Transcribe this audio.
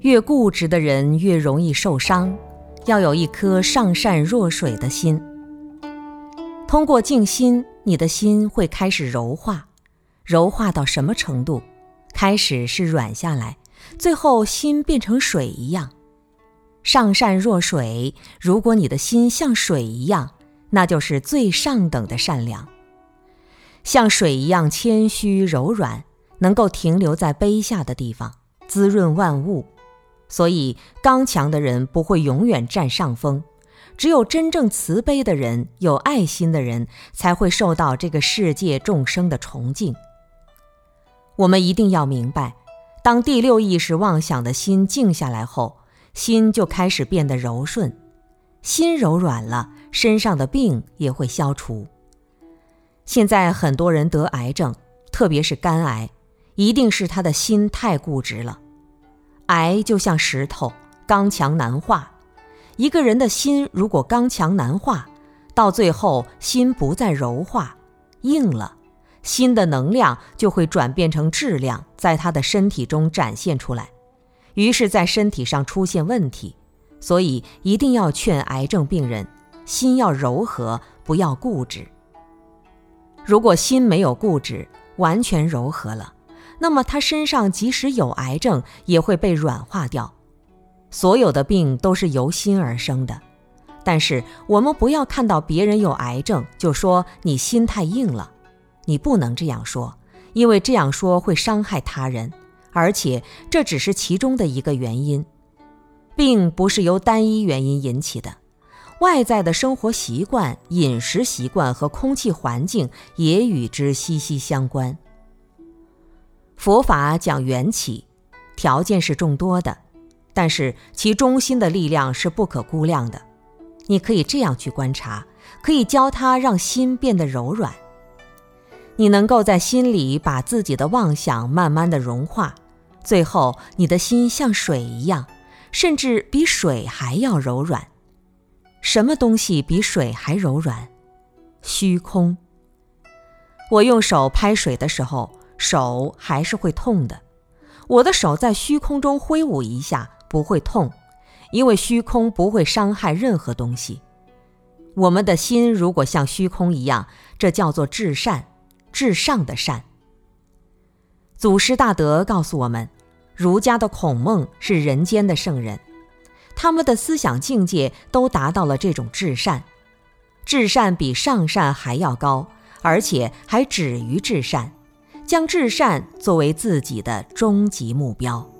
越固执的人越容易受伤，要有一颗上善若水的心。通过静心，你的心会开始柔化，柔化到什么程度？开始是软下来，最后心变成水一样。上善若水，如果你的心像水一样，那就是最上等的善良。像水一样谦虚柔软，能够停留在杯下的地方，滋润万物。所以，刚强的人不会永远占上风。只有真正慈悲的人、有爱心的人，才会受到这个世界众生的崇敬。我们一定要明白，当第六意识妄想的心静下来后，心就开始变得柔顺。心柔软了，身上的病也会消除。现在很多人得癌症，特别是肝癌，一定是他的心太固执了。癌就像石头，刚强难化。一个人的心如果刚强难化，到最后心不再柔化、硬了，心的能量就会转变成质量，在他的身体中展现出来，于是，在身体上出现问题。所以，一定要劝癌症病人，心要柔和，不要固执。如果心没有固执，完全柔和了，那么他身上即使有癌症，也会被软化掉。所有的病都是由心而生的，但是我们不要看到别人有癌症就说你心太硬了，你不能这样说，因为这样说会伤害他人，而且这只是其中的一个原因。病不是由单一原因引起的，外在的生活习惯、饮食习惯和空气环境也与之息息相关。佛法讲缘起，条件是众多的。但是其中心的力量是不可估量的，你可以这样去观察，可以教他让心变得柔软。你能够在心里把自己的妄想慢慢的融化，最后你的心像水一样，甚至比水还要柔软。什么东西比水还柔软？虚空。我用手拍水的时候，手还是会痛的。我的手在虚空中挥舞一下。不会痛，因为虚空不会伤害任何东西。我们的心如果像虚空一样，这叫做至善，至上的善。祖师大德告诉我们，儒家的孔孟是人间的圣人，他们的思想境界都达到了这种至善，至善比上善还要高，而且还止于至善，将至善作为自己的终极目标。